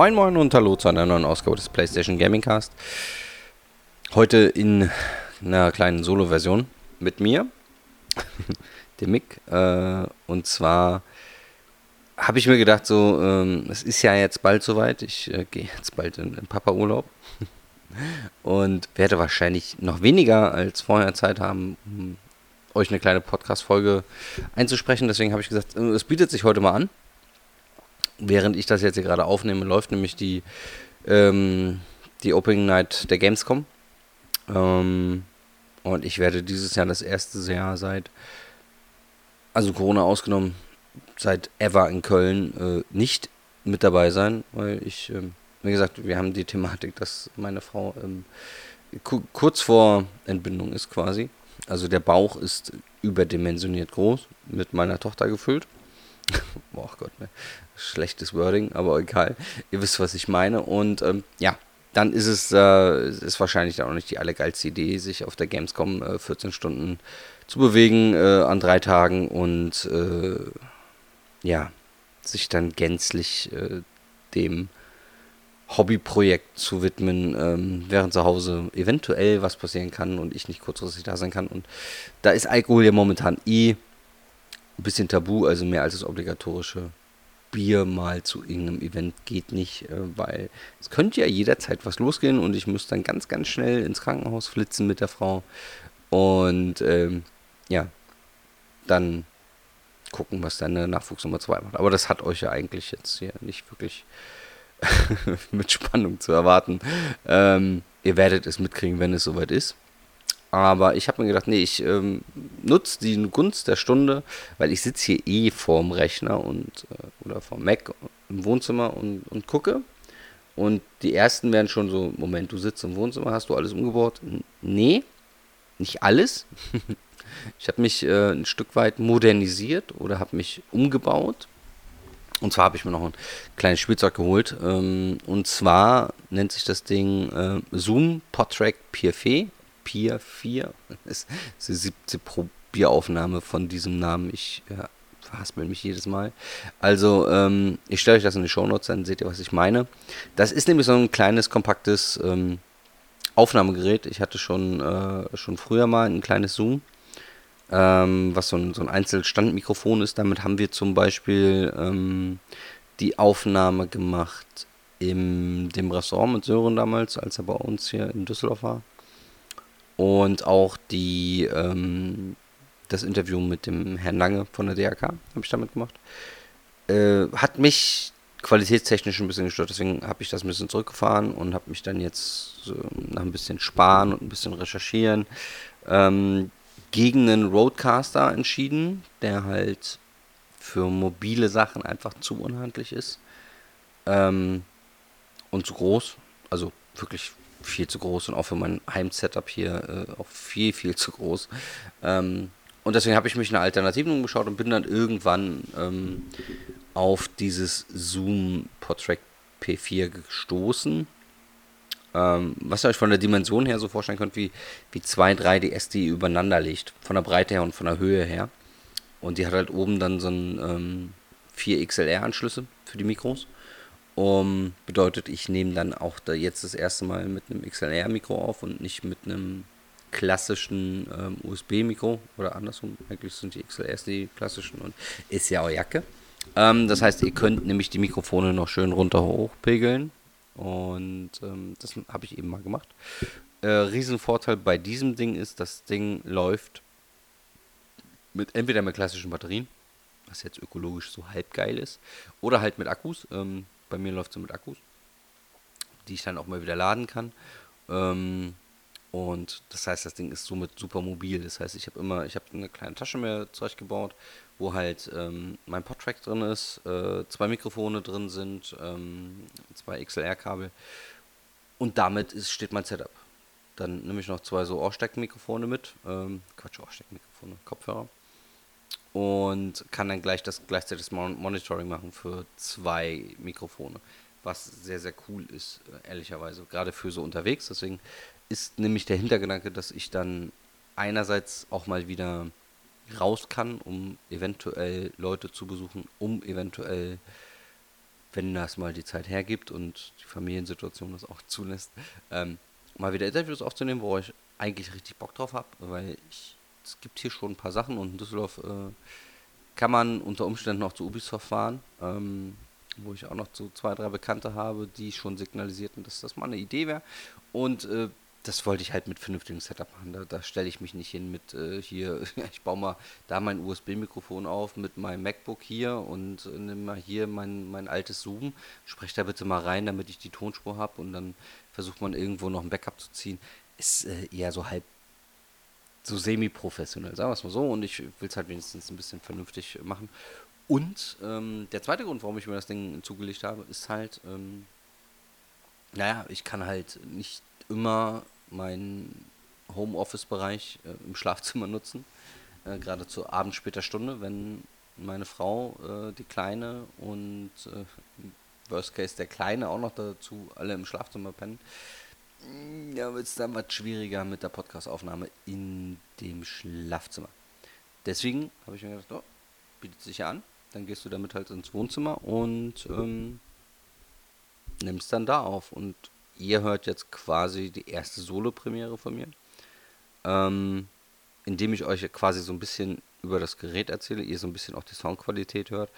Moin Moin und Hallo zu einer neuen Ausgabe des PlayStation Gaming Cast. Heute in einer kleinen Solo-Version mit mir, dem Mick. Äh, und zwar habe ich mir gedacht, so, ähm, es ist ja jetzt bald soweit. Ich äh, gehe jetzt bald in, in Papa-Urlaub und werde wahrscheinlich noch weniger als vorher Zeit haben, um euch eine kleine Podcast-Folge einzusprechen. Deswegen habe ich gesagt, äh, es bietet sich heute mal an. Während ich das jetzt hier gerade aufnehme, läuft nämlich die, ähm, die Opening Night der Gamescom. Ähm, und ich werde dieses Jahr das erste Jahr seit, also Corona ausgenommen, seit ever in Köln äh, nicht mit dabei sein, weil ich, ähm, wie gesagt, wir haben die Thematik, dass meine Frau ähm, kurz vor Entbindung ist quasi. Also der Bauch ist überdimensioniert groß, mit meiner Tochter gefüllt. Boah Gott, ne schlechtes Wording, aber egal. Ihr wisst, was ich meine. Und ähm, ja, dann ist es äh, ist wahrscheinlich auch nicht die allergeilste Idee, sich auf der Gamescom äh, 14 Stunden zu bewegen äh, an drei Tagen und äh, ja, sich dann gänzlich äh, dem Hobbyprojekt zu widmen, ähm, während zu Hause eventuell was passieren kann und ich nicht kurzfristig da sein kann. Und da ist Alkohol ja momentan eh ein bisschen tabu, also mehr als das obligatorische Bier mal zu irgendeinem Event geht nicht, äh, weil es könnte ja jederzeit was losgehen und ich muss dann ganz, ganz schnell ins Krankenhaus flitzen mit der Frau und ähm, ja, dann gucken, was dann Nachwuchs Nummer 2 macht. Aber das hat euch ja eigentlich jetzt hier nicht wirklich mit Spannung zu erwarten. Ähm, ihr werdet es mitkriegen, wenn es soweit ist. Aber ich habe mir gedacht, nee, ich ähm, nutze die Gunst der Stunde, weil ich sitze hier eh vorm Rechner und äh, oder vorm Mac im Wohnzimmer und, und gucke. Und die ersten werden schon so, Moment, du sitzt im Wohnzimmer, hast du alles umgebaut? Nee, nicht alles. ich habe mich äh, ein Stück weit modernisiert oder habe mich umgebaut. Und zwar habe ich mir noch ein kleines Spielzeug geholt. Ähm, und zwar nennt sich das Ding äh, Zoom Podtrack PFE Pier 4. Das ist die siebte Probieraufnahme von diesem Namen. Ich ja, verhaspel mich jedes Mal. Also, ähm, ich stelle euch das in die Shownotes, dann seht ihr, was ich meine. Das ist nämlich so ein kleines, kompaktes ähm, Aufnahmegerät. Ich hatte schon, äh, schon früher mal ein kleines Zoom, ähm, was so ein, so ein Einzelstandmikrofon ist. Damit haben wir zum Beispiel ähm, die Aufnahme gemacht in dem Restaurant mit Sören damals, als er bei uns hier in Düsseldorf war. Und auch die, ähm, das Interview mit dem Herrn Lange von der DRK habe ich damit gemacht. Äh, hat mich qualitätstechnisch ein bisschen gestört, deswegen habe ich das ein bisschen zurückgefahren und habe mich dann jetzt so nach ein bisschen Sparen und ein bisschen Recherchieren ähm, gegen einen Roadcaster entschieden, der halt für mobile Sachen einfach zu unhandlich ist ähm, und zu groß. Also wirklich viel zu groß und auch für mein Heim-Setup hier äh, auch viel, viel zu groß. Ähm, und deswegen habe ich mich eine Alternative umgeschaut und bin dann irgendwann ähm, auf dieses Zoom Portrait P4 gestoßen. Ähm, was ihr euch von der Dimension her so vorstellen könnt, wie, wie zwei 3DS, die übereinander liegt. Von der Breite her und von der Höhe her. Und die hat halt oben dann so ein ähm, 4 XLR-Anschlüsse für die Mikros. Um, bedeutet, ich nehme dann auch da jetzt das erste Mal mit einem XLR-Mikro auf und nicht mit einem klassischen ähm, USB-Mikro oder andersrum. Eigentlich sind die XLRs die klassischen und ist ja auch Jacke. Ähm, das heißt, ihr könnt nämlich die Mikrofone noch schön runter hochpegeln und ähm, das habe ich eben mal gemacht. Äh, Riesenvorteil bei diesem Ding ist, das Ding läuft mit entweder mit klassischen Batterien, was jetzt ökologisch so halb geil ist, oder halt mit Akkus. Ähm, bei mir läuft es mit Akkus, die ich dann auch mal wieder laden kann. Ähm, und das heißt, das Ding ist somit super mobil. Das heißt, ich habe immer, ich habe eine kleine Tasche mir zurechtgebaut, wo halt ähm, mein Podtrack drin ist, äh, zwei Mikrofone drin sind, ähm, zwei XLR-Kabel. Und damit ist, steht mein Setup. Dann nehme ich noch zwei so Ohrsteckmikrofone mit. Ähm, Quatsch, Ohrsteckmikrofone, Kopfhörer und kann dann gleich das gleichzeitig das Monitoring machen für zwei Mikrofone, was sehr sehr cool ist ehrlicherweise gerade für so unterwegs. Deswegen ist nämlich der Hintergedanke, dass ich dann einerseits auch mal wieder raus kann, um eventuell Leute zu besuchen, um eventuell wenn das mal die Zeit hergibt und die Familiensituation das auch zulässt, ähm, mal wieder Interviews aufzunehmen, wo ich eigentlich richtig Bock drauf habe, weil ich, es gibt hier schon ein paar Sachen und in Düsseldorf äh, kann man unter Umständen auch zu Ubisoft fahren, ähm, wo ich auch noch so zwei, drei Bekannte habe, die schon signalisierten, dass das mal eine Idee wäre. Und äh, das wollte ich halt mit vernünftigem Setup machen. Da, da stelle ich mich nicht hin mit äh, hier, ich baue mal da mein USB-Mikrofon auf mit meinem MacBook hier und äh, nehme mal hier mein, mein altes Zoom, spreche da bitte mal rein, damit ich die Tonspur habe und dann versucht man irgendwo noch ein Backup zu ziehen. Ist äh, eher so halb so semi-professionell, sagen wir es mal so. Und ich will es halt wenigstens ein bisschen vernünftig machen. Und ähm, der zweite Grund, warum ich mir das Ding zugelegt habe, ist halt, ähm, naja, ich kann halt nicht immer meinen Homeoffice-Bereich äh, im Schlafzimmer nutzen. Äh, Gerade zur abends später Stunde, wenn meine Frau, äh, die Kleine und äh, Worst Case der Kleine auch noch dazu alle im Schlafzimmer pennen. Ja, wird es dann was schwieriger mit der Podcastaufnahme in dem Schlafzimmer. Deswegen habe ich mir gedacht, oh, bietet sich ja an. Dann gehst du damit halt ins Wohnzimmer und ähm, nimmst dann da auf. Und ihr hört jetzt quasi die erste Solo-Premiere von mir, ähm, indem ich euch quasi so ein bisschen über das Gerät erzähle, ihr so ein bisschen auch die Soundqualität hört.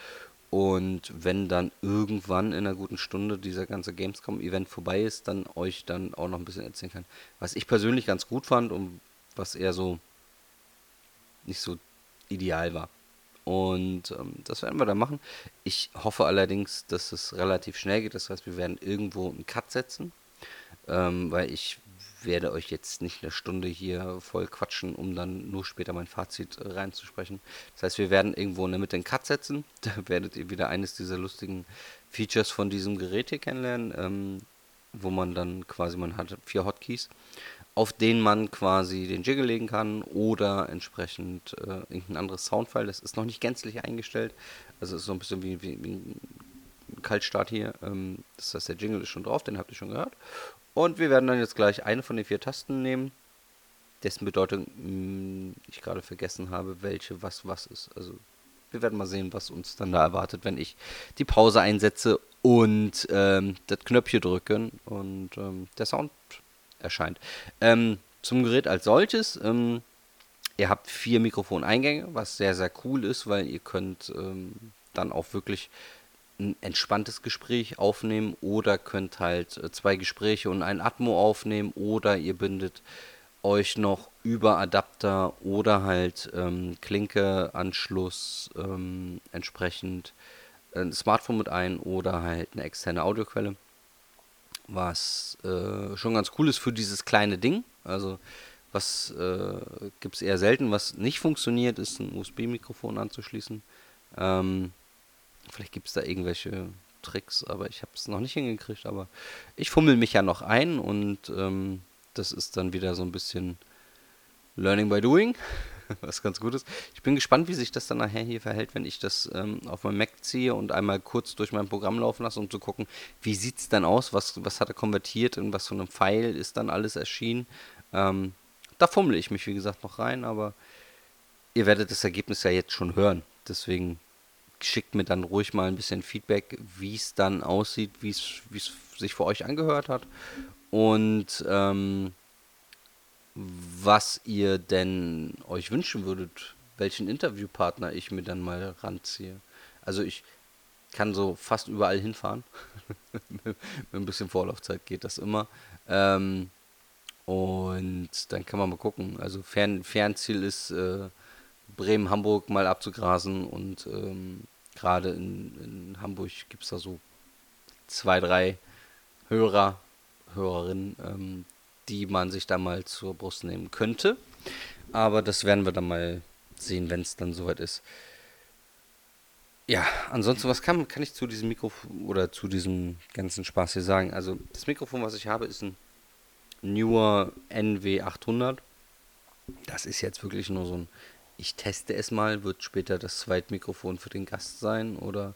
Und wenn dann irgendwann in einer guten Stunde dieser ganze Gamescom-Event vorbei ist, dann euch dann auch noch ein bisschen erzählen kann. Was ich persönlich ganz gut fand und was eher so nicht so ideal war. Und ähm, das werden wir dann machen. Ich hoffe allerdings, dass es relativ schnell geht. Das heißt, wir werden irgendwo einen Cut setzen ähm, weil ich werde euch jetzt nicht eine Stunde hier voll quatschen, um dann nur später mein Fazit äh, reinzusprechen. Das heißt, wir werden irgendwo in der Mitte einen Cut setzen. Da werdet ihr wieder eines dieser lustigen Features von diesem Gerät hier kennenlernen, ähm, wo man dann quasi, man hat vier Hotkeys, auf denen man quasi den Jiggle legen kann oder entsprechend äh, irgendein anderes Soundfile. Das ist noch nicht gänzlich eingestellt. Also ist so ein bisschen wie, wie, wie ein Kaltstart hier. Ähm, das heißt, der Jingle ist schon drauf, den habt ihr schon gehört. Und wir werden dann jetzt gleich eine von den vier Tasten nehmen, dessen Bedeutung mh, hm, ich gerade vergessen habe, welche was was ist. Also wir werden mal sehen, was uns dann da erwartet, wenn ich die Pause einsetze und ähm, das Knöpfchen drücke und ähm, der Sound erscheint. Ähm, zum Gerät als solches, ähm, ihr habt vier Mikrofoneingänge, was sehr, sehr cool ist, weil ihr könnt ähm, dann auch wirklich ein entspanntes Gespräch aufnehmen oder könnt halt äh, zwei Gespräche und ein Atmo aufnehmen oder ihr bindet euch noch über Adapter oder halt ähm, Klinke-Anschluss ähm, entsprechend ein Smartphone mit ein oder halt eine externe Audioquelle. Was äh, schon ganz cool ist für dieses kleine Ding. Also was äh, gibt es eher selten. Was nicht funktioniert, ist ein USB-Mikrofon anzuschließen. Ähm, Vielleicht gibt es da irgendwelche Tricks, aber ich habe es noch nicht hingekriegt. Aber ich fummel mich ja noch ein und ähm, das ist dann wieder so ein bisschen Learning by Doing, was ganz gut ist. Ich bin gespannt, wie sich das dann nachher hier verhält, wenn ich das ähm, auf meinem Mac ziehe und einmal kurz durch mein Programm laufen lasse, um zu gucken, wie sieht es dann aus, was, was hat er konvertiert, in was für einem Pfeil ist dann alles erschienen. Ähm, da fummle ich mich, wie gesagt, noch rein, aber ihr werdet das Ergebnis ja jetzt schon hören. Deswegen schickt mir dann ruhig mal ein bisschen Feedback, wie es dann aussieht, wie es sich für euch angehört hat und ähm, was ihr denn euch wünschen würdet, welchen Interviewpartner ich mir dann mal ranziehe. Also ich kann so fast überall hinfahren. Mit ein bisschen Vorlaufzeit geht das immer. Ähm, und dann kann man mal gucken. Also Fern Fernziel ist äh, Bremen, Hamburg mal abzugrasen und ähm, gerade in, in Hamburg gibt es da so zwei, drei Hörer, Hörerinnen, ähm, die man sich da mal zur Brust nehmen könnte. Aber das werden wir dann mal sehen, wenn es dann soweit ist. Ja, ansonsten, was kann, kann ich zu diesem Mikrofon oder zu diesem ganzen Spaß hier sagen? Also, das Mikrofon, was ich habe, ist ein Newer NW800. Das ist jetzt wirklich nur so ein ich teste es mal, wird später das Zweitmikrofon für den Gast sein oder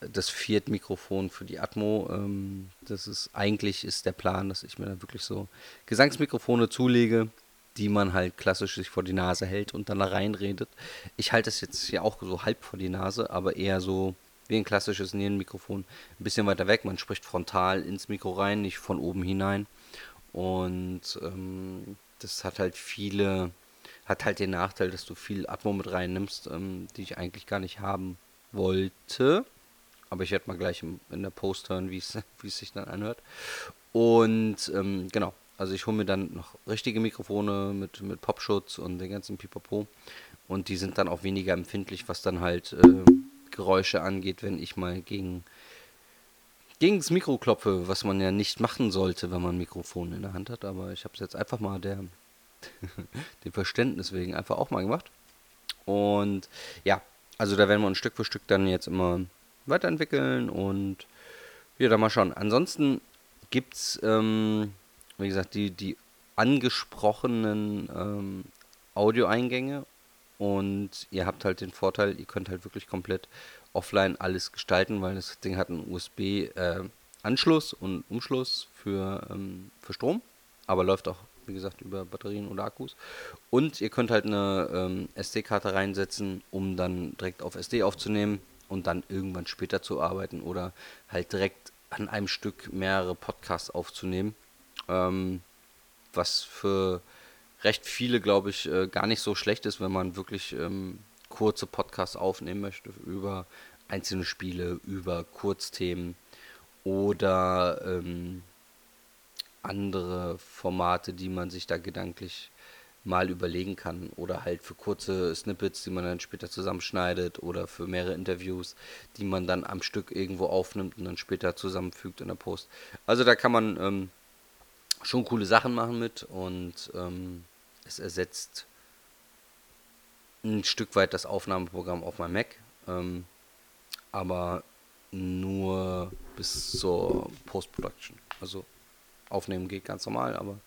das Viertmikrofon für die Atmo. Ähm, das ist eigentlich ist der Plan, dass ich mir dann wirklich so Gesangsmikrofone zulege, die man halt klassisch sich vor die Nase hält und dann da reinredet. Ich halte es jetzt hier auch so halb vor die Nase, aber eher so wie ein klassisches Nierenmikrofon. Ein bisschen weiter weg, man spricht frontal ins Mikro rein, nicht von oben hinein. Und ähm, das hat halt viele, hat halt den Nachteil, dass du viel Atmo mit reinnimmst, ähm, die ich eigentlich gar nicht haben wollte. Aber ich werde mal gleich in, in der Post hören, wie es sich dann anhört. Und ähm, genau, also ich hole mir dann noch richtige Mikrofone mit, mit Popschutz und den ganzen Pipapo. Und die sind dann auch weniger empfindlich, was dann halt äh, Geräusche angeht, wenn ich mal gegen, gegen das Mikro klopfe, was man ja nicht machen sollte, wenn man ein Mikrofon in der Hand hat. Aber ich habe es jetzt einfach mal der, dem Verständnis wegen einfach auch mal gemacht. Und ja, also da werden wir ein Stück für Stück dann jetzt immer weiterentwickeln und ja, dann mal schauen. Ansonsten gibt es, ähm, wie gesagt, die, die angesprochenen ähm, Audioeingänge und ihr habt halt den Vorteil, ihr könnt halt wirklich komplett offline alles gestalten, weil das Ding hat einen USB-Anschluss äh, und Umschluss für, ähm, für Strom, aber läuft auch, wie gesagt, über Batterien oder Akkus. Und ihr könnt halt eine ähm, SD-Karte reinsetzen, um dann direkt auf SD aufzunehmen und dann irgendwann später zu arbeiten oder halt direkt an einem Stück mehrere Podcasts aufzunehmen. Ähm, was für recht viele, glaube ich, äh, gar nicht so schlecht ist, wenn man wirklich ähm, kurze Podcasts aufnehmen möchte über einzelne Spiele, über Kurzthemen oder ähm, andere Formate, die man sich da gedanklich mal überlegen kann. Oder halt für kurze Snippets, die man dann später zusammenschneidet oder für mehrere Interviews, die man dann am Stück irgendwo aufnimmt und dann später zusammenfügt in der Post. Also da kann man ähm, schon coole Sachen machen mit und ähm, es ersetzt ein Stück weit das Aufnahmeprogramm auf meinem Mac, ähm, aber nur bis zur Post-Production. Also aufnehmen geht ganz normal, aber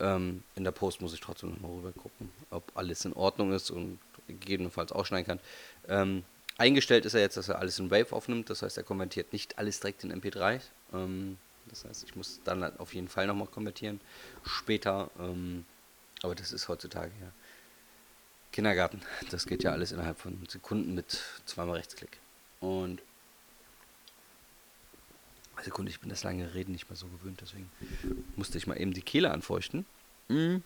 ähm, in der Post muss ich trotzdem noch mal rüber gucken, ob alles in Ordnung ist und gegebenenfalls ausschneiden kann. Ähm, eingestellt ist er jetzt, dass er alles in Wave aufnimmt, das heißt, er konvertiert nicht alles direkt in MP3. Ähm, das heißt, ich muss dann halt auf jeden Fall nochmal konvertieren. Später, ähm, aber das ist heutzutage ja Kindergarten. Das geht ja alles innerhalb von Sekunden mit zweimal Rechtsklick. Und Sekunde, ich bin das lange Reden nicht mehr so gewöhnt, deswegen musste ich mal eben die Kehle anfeuchten. Mhm.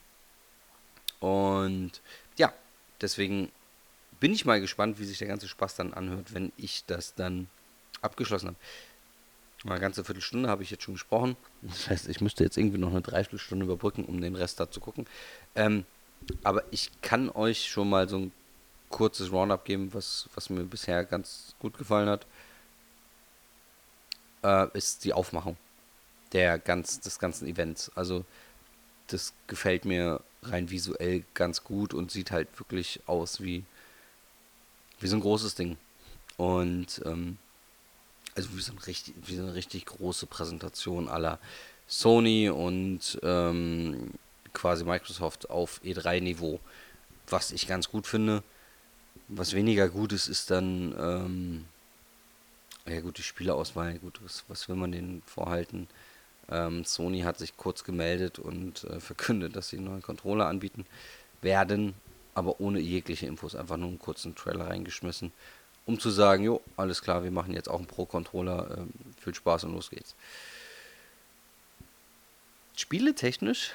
Und ja, deswegen bin ich mal gespannt, wie sich der ganze Spaß dann anhört, wenn ich das dann abgeschlossen habe. Eine ganze Viertelstunde habe ich jetzt schon gesprochen. Das heißt, ich müsste jetzt irgendwie noch eine Dreiviertelstunde überbrücken, um den Rest da zu gucken. Ähm, aber ich kann euch schon mal so ein kurzes Roundup geben, was, was mir bisher ganz gut gefallen hat äh, ist die Aufmachung der ganz, des ganzen Events. Also das gefällt mir rein visuell ganz gut und sieht halt wirklich aus wie, wie so ein großes Ding. Und ähm, also wie so, ein richtig, wie so eine richtig große Präsentation aller Sony und ähm, quasi Microsoft auf E3-Niveau, was ich ganz gut finde. Was weniger gut ist, ist dann ähm, ja gut, die Spieleauswahl, gut, was, was will man denen vorhalten? Ähm, Sony hat sich kurz gemeldet und äh, verkündet, dass sie einen neuen Controller anbieten werden, aber ohne jegliche Infos, einfach nur einen kurzen Trailer reingeschmissen, um zu sagen, jo, alles klar, wir machen jetzt auch einen Pro-Controller, ähm, viel Spaß und los geht's. Spieletechnisch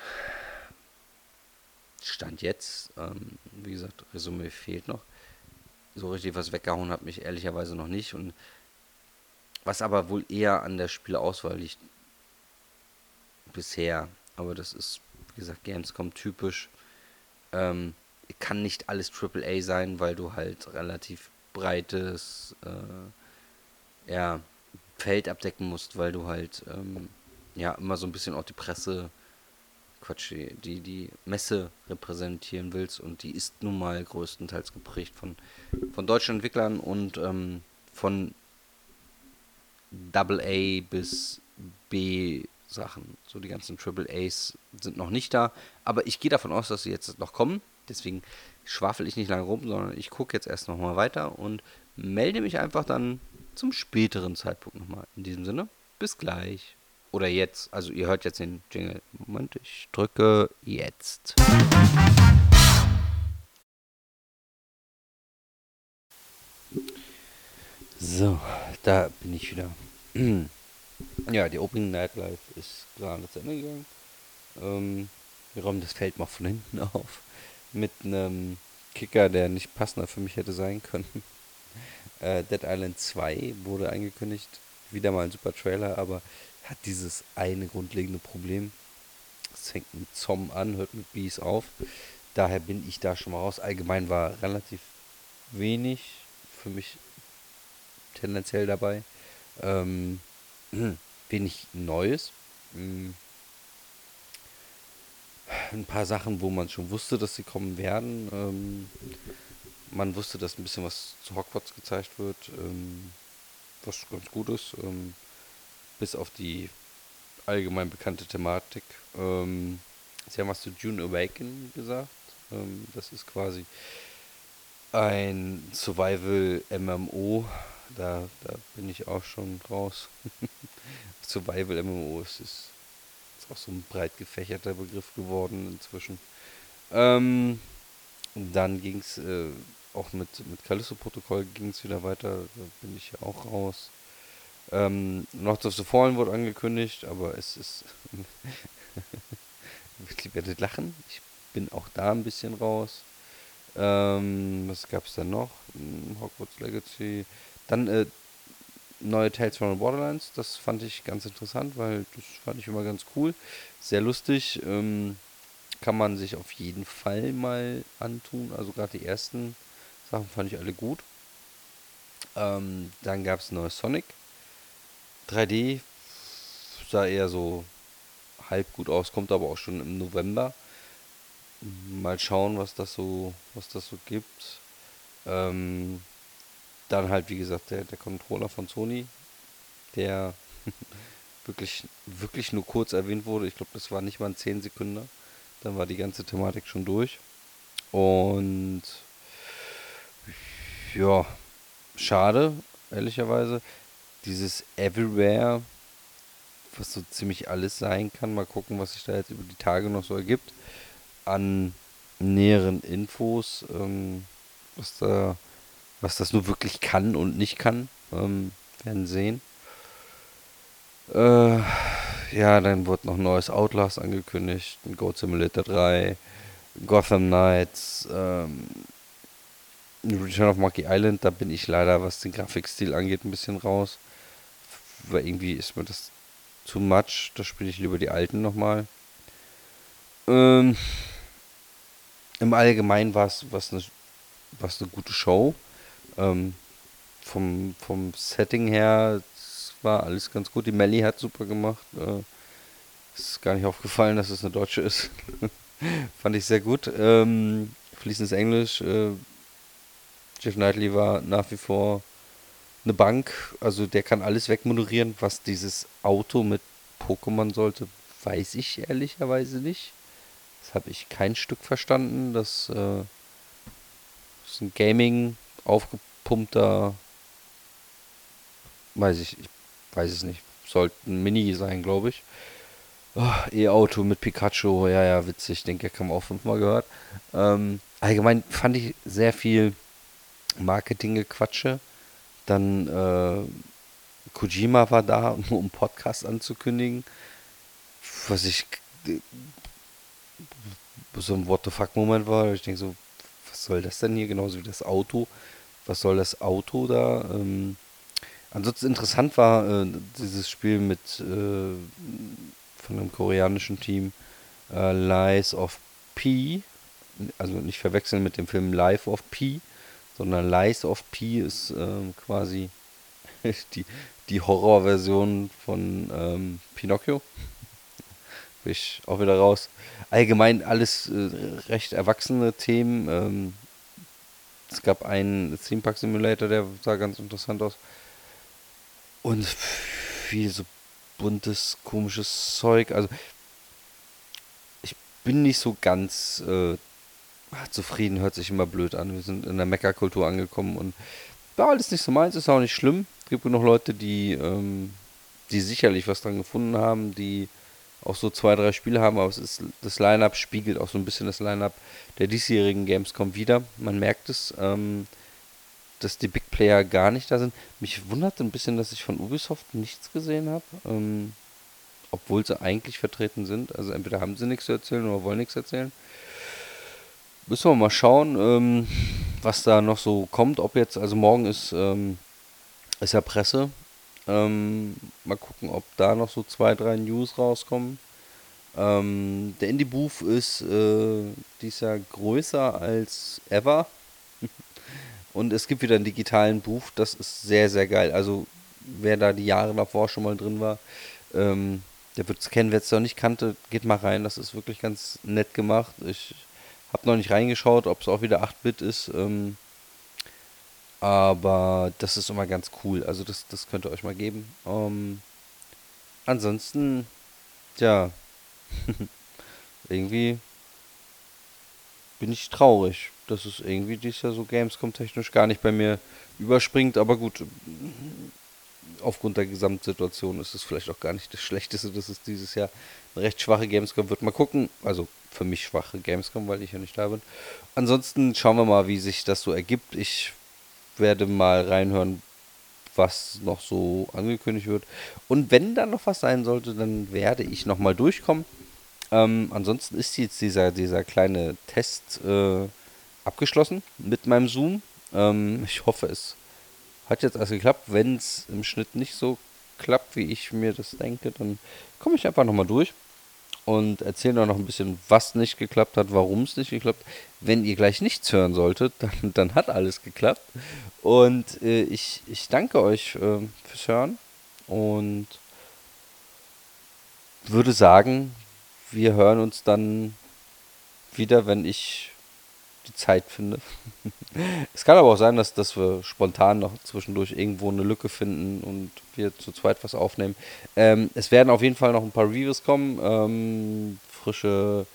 Stand jetzt, ähm, wie gesagt, Resümee fehlt noch. So richtig was weggehauen hat mich ehrlicherweise noch nicht und was aber wohl eher an der Spielauswahl liegt. Bisher. Aber das ist, wie gesagt, Gamescom typisch. Ähm, kann nicht alles AAA sein, weil du halt relativ breites äh, ja, Feld abdecken musst, weil du halt ähm, ja immer so ein bisschen auch die Presse, Quatsch, die, die Messe repräsentieren willst und die ist nun mal größtenteils geprägt von, von deutschen Entwicklern und ähm, von Double A bis B Sachen. So die ganzen Triple A's sind noch nicht da. Aber ich gehe davon aus, dass sie jetzt noch kommen. Deswegen schwafel ich nicht lange rum, sondern ich gucke jetzt erst nochmal weiter und melde mich einfach dann zum späteren Zeitpunkt nochmal. In diesem Sinne, bis gleich. Oder jetzt. Also ihr hört jetzt den Jingle. Moment, ich drücke jetzt. So, da bin ich wieder. ja, die Opening Nightlife ist gerade zu Ende gegangen. Ähm, wir räumen das Feld mal von hinten auf. Mit einem Kicker, der nicht passender für mich hätte sein können. Äh, Dead Island 2 wurde angekündigt. Wieder mal ein super Trailer, aber hat dieses eine grundlegende Problem. Es fängt mit Zom an, hört mit Bees auf. Daher bin ich da schon mal raus. Allgemein war relativ wenig für mich tendenziell dabei. Ähm, wenig Neues. Hm. Ein paar Sachen, wo man schon wusste, dass sie kommen werden. Ähm, man wusste, dass ein bisschen was zu Hogwarts gezeigt wird, ähm, was ganz gut ist. Ähm, bis auf die allgemein bekannte Thematik. Ähm, sie haben was zu June Awaken gesagt. Ähm, das ist quasi ein Survival-MMO. Da, da bin ich auch schon raus. Survival-MMO ist, ist, ist auch so ein breit gefächerter Begriff geworden inzwischen. Ähm, dann ging es äh, auch mit, mit Callisto-Protokoll ging es wieder weiter. Da bin ich ja auch raus. Ähm, Lords of the Fallen wurde angekündigt, aber es ist. ich werde lachen. Ich bin auch da ein bisschen raus. Ähm, was es dann noch? Hm, Hogwarts Legacy. Dann äh, neue Tales from the Borderlands. Das fand ich ganz interessant, weil das fand ich immer ganz cool. Sehr lustig. Ähm, kann man sich auf jeden Fall mal antun. Also gerade die ersten Sachen fand ich alle gut. Ähm, dann gab es neue Sonic. 3D sah eher so halb gut aus, kommt aber auch schon im November mal schauen, was das so, was das so gibt. Ähm, dann halt, wie gesagt, der, der Controller von Sony, der wirklich, wirklich nur kurz erwähnt wurde. Ich glaube, das war nicht mal ein 10 Sekunden. Dann war die ganze Thematik schon durch. Und ja, schade, ehrlicherweise. Dieses Everywhere, was so ziemlich alles sein kann. Mal gucken, was sich da jetzt über die Tage noch so ergibt an näheren Infos, ähm, was, da, was das nur wirklich kann und nicht kann. Ähm, werden sehen. Äh, ja, dann wurde noch ein neues Outlast angekündigt, ein Goat Simulator 3, Gotham Knights, ähm, Return of Monkey Island, da bin ich leider, was den Grafikstil angeht, ein bisschen raus. Weil irgendwie ist mir das zu much. Da spiele ich lieber die alten nochmal. Ähm, im Allgemeinen war es eine, eine gute Show. Ähm, vom, vom Setting her war alles ganz gut. Die Melly hat super gemacht. Äh, ist gar nicht aufgefallen, dass es eine Deutsche ist. Fand ich sehr gut. Ähm, fließendes Englisch. Äh, Jeff Knightley war nach wie vor eine Bank. Also der kann alles wegmoderieren. Was dieses Auto mit Pokémon sollte, weiß ich ehrlicherweise nicht habe ich kein Stück verstanden. Das, äh, das ist ein Gaming aufgepumpter, weiß ich, ich weiß es nicht. Sollte ein Mini sein, glaube ich. Oh, E-Auto mit Pikachu, ja, ja, witzig. Ich denke, kann man auch fünfmal gehört. Ähm, allgemein fand ich sehr viel Marketinggequatsche. Dann äh, Kojima war da, um einen Podcast anzukündigen. Was ich so ein What the fuck Moment war. Ich denke so, was soll das denn hier? Genauso wie das Auto. Was soll das Auto da? Ähm, ansonsten interessant war äh, dieses Spiel mit äh, von einem koreanischen Team äh, Lies of P. Also nicht verwechseln mit dem Film Life of P, sondern Lies of P ist ähm, quasi die, die Horrorversion von ähm, Pinocchio. Bin ich auch wieder raus. Allgemein alles äh, recht erwachsene Themen. Ähm, es gab einen Theme Park Simulator, der sah ganz interessant aus. Und viel so buntes, komisches Zeug. Also, ich bin nicht so ganz äh, zufrieden, hört sich immer blöd an. Wir sind in der Mecker-Kultur angekommen und war alles nicht so meins, ist auch nicht schlimm. Es gibt genug Leute, die, ähm, die sicherlich was dran gefunden haben, die auch so zwei, drei Spiele haben, aber es ist, das Line-Up spiegelt auch so ein bisschen das Line-Up der diesjährigen Gamescom wieder. Man merkt es. Ähm, dass die Big Player gar nicht da sind. Mich wundert ein bisschen, dass ich von Ubisoft nichts gesehen habe, ähm, obwohl sie eigentlich vertreten sind. Also entweder haben sie nichts zu erzählen oder wollen nichts erzählen. Müssen wir mal schauen, ähm, was da noch so kommt. Ob jetzt, also morgen ist, ähm, ist ja Presse. Ähm, mal gucken, ob da noch so zwei, drei News rauskommen. Ähm, der Indie Booth ist äh, dieses Jahr größer als ever. Und es gibt wieder einen digitalen Buch, das ist sehr, sehr geil. Also, wer da die Jahre davor schon mal drin war, ähm, der wird es kennen. Wer es noch nicht kannte, geht mal rein. Das ist wirklich ganz nett gemacht. Ich habe noch nicht reingeschaut, ob es auch wieder 8-Bit ist. Ähm, aber das ist immer ganz cool. Also, das, das könnt ihr euch mal geben. Ähm, ansonsten, ja, irgendwie bin ich traurig, dass es irgendwie dieses Jahr so Gamescom-technisch gar nicht bei mir überspringt. Aber gut, aufgrund der Gesamtsituation ist es vielleicht auch gar nicht das Schlechteste, dass es dieses Jahr eine recht schwache Gamescom wird. Mal gucken. Also für mich schwache Gamescom, weil ich ja nicht da bin. Ansonsten schauen wir mal, wie sich das so ergibt. Ich werde mal reinhören, was noch so angekündigt wird. Und wenn da noch was sein sollte, dann werde ich nochmal durchkommen. Ähm, ansonsten ist jetzt dieser, dieser kleine Test äh, abgeschlossen mit meinem Zoom. Ähm, ich hoffe, es hat jetzt alles geklappt. Wenn es im Schnitt nicht so klappt, wie ich mir das denke, dann komme ich einfach nochmal durch und erzähle noch ein bisschen, was nicht geklappt hat, warum es nicht geklappt hat. Wenn ihr gleich nichts hören solltet, dann, dann hat alles geklappt. Und äh, ich, ich danke euch äh, fürs Hören und würde sagen, wir hören uns dann wieder, wenn ich die Zeit finde. es kann aber auch sein, dass, dass wir spontan noch zwischendurch irgendwo eine Lücke finden und wir zu zweit was aufnehmen. Ähm, es werden auf jeden Fall noch ein paar Reviews kommen. Ähm, frische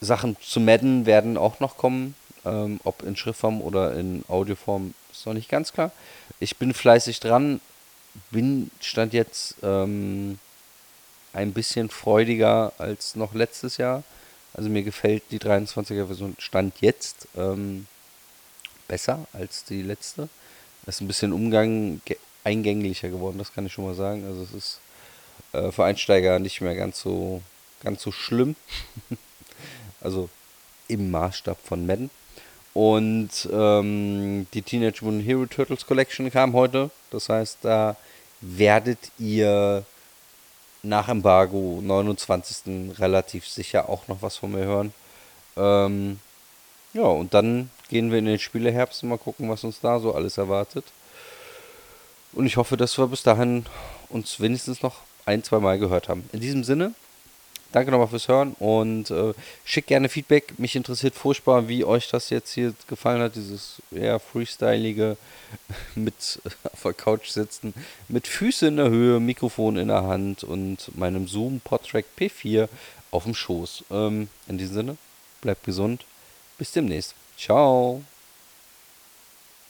Sachen zu Madden werden auch noch kommen. Ähm, ob in Schriftform oder in Audioform ist noch nicht ganz klar. Ich bin fleißig dran. Bin stand jetzt ähm, ein bisschen freudiger als noch letztes Jahr. Also mir gefällt die 23er Version Stand jetzt ähm, besser als die letzte. Es ist ein bisschen Umgang eingänglicher geworden, das kann ich schon mal sagen. Also es ist äh, für Einsteiger nicht mehr ganz so ganz so schlimm. also im Maßstab von Madden. Und ähm, die Teenage Mutant Hero Turtles Collection kam heute. Das heißt, da werdet ihr nach Embargo 29. relativ sicher auch noch was von mir hören. Ähm, ja, und dann gehen wir in den Spieleherbst und mal gucken, was uns da so alles erwartet. Und ich hoffe, dass wir bis dahin uns wenigstens noch ein, zwei Mal gehört haben. In diesem Sinne, Danke nochmal fürs Hören und äh, schickt gerne Feedback. Mich interessiert furchtbar, wie euch das jetzt hier gefallen hat, dieses eher freestylige mit auf der Couch sitzen, mit Füßen in der Höhe, Mikrofon in der Hand und meinem Zoom Podtrack P4 auf dem Schoß. Ähm, in diesem Sinne, bleibt gesund. Bis demnächst. Ciao.